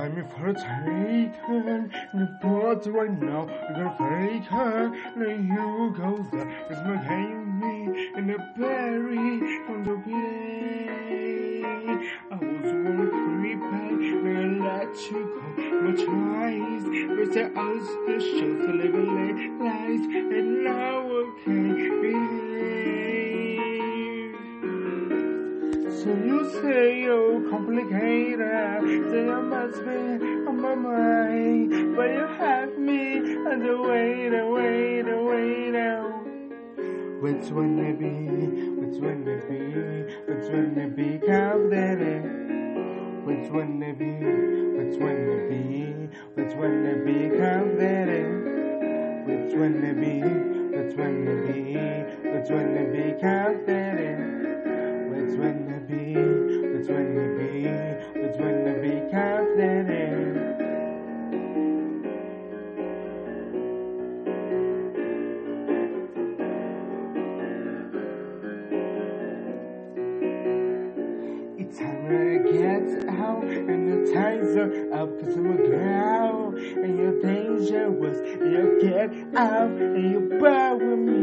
time for a. The boards right now, I'm gonna fake her. Then you go there. It's my game, me in the berry on the way. I was one creep back, then I let you go. No choice, but the out the shows to live a lies, and now I can't behave. So you say you're complicated, say I must be on my mind, but you have me and the wait, the wait, the wait now. Which one it be? Which one it be? Which one it be? That. Which one it be? Which one it be? Which one it be? That. Which one it be? Which one it be? Which one it be? Count that when it be? Which one it be? Which one it be? That it. It's time to get out and the times are up I'm a girl and you're dangerous you get out and you burn with me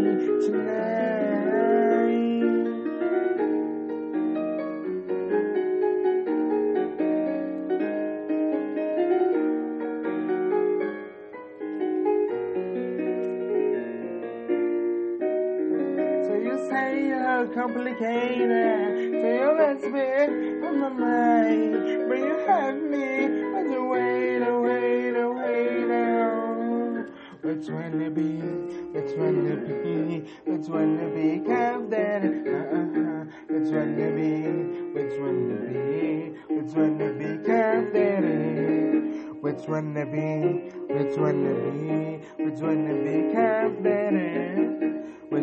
you say you're complicated, so you're lesbian on my mind, but you have me on the way, the way, the way now. Which one to be? Which one to be? Which one to be? Count that. Uh-uh. Which one to be? Which one to be? Which one to be? That. Which one to be? Which one to be? Which one to be? That.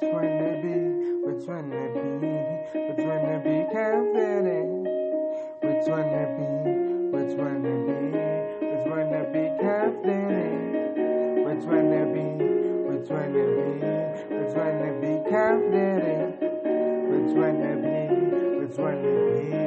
Which one to be? Which one to be? Which one to be confident? Which one to be? Which one to be? Which one to be confident? Which one to be? Which one to be? Which one to be confident? Which one to be? Which one to be?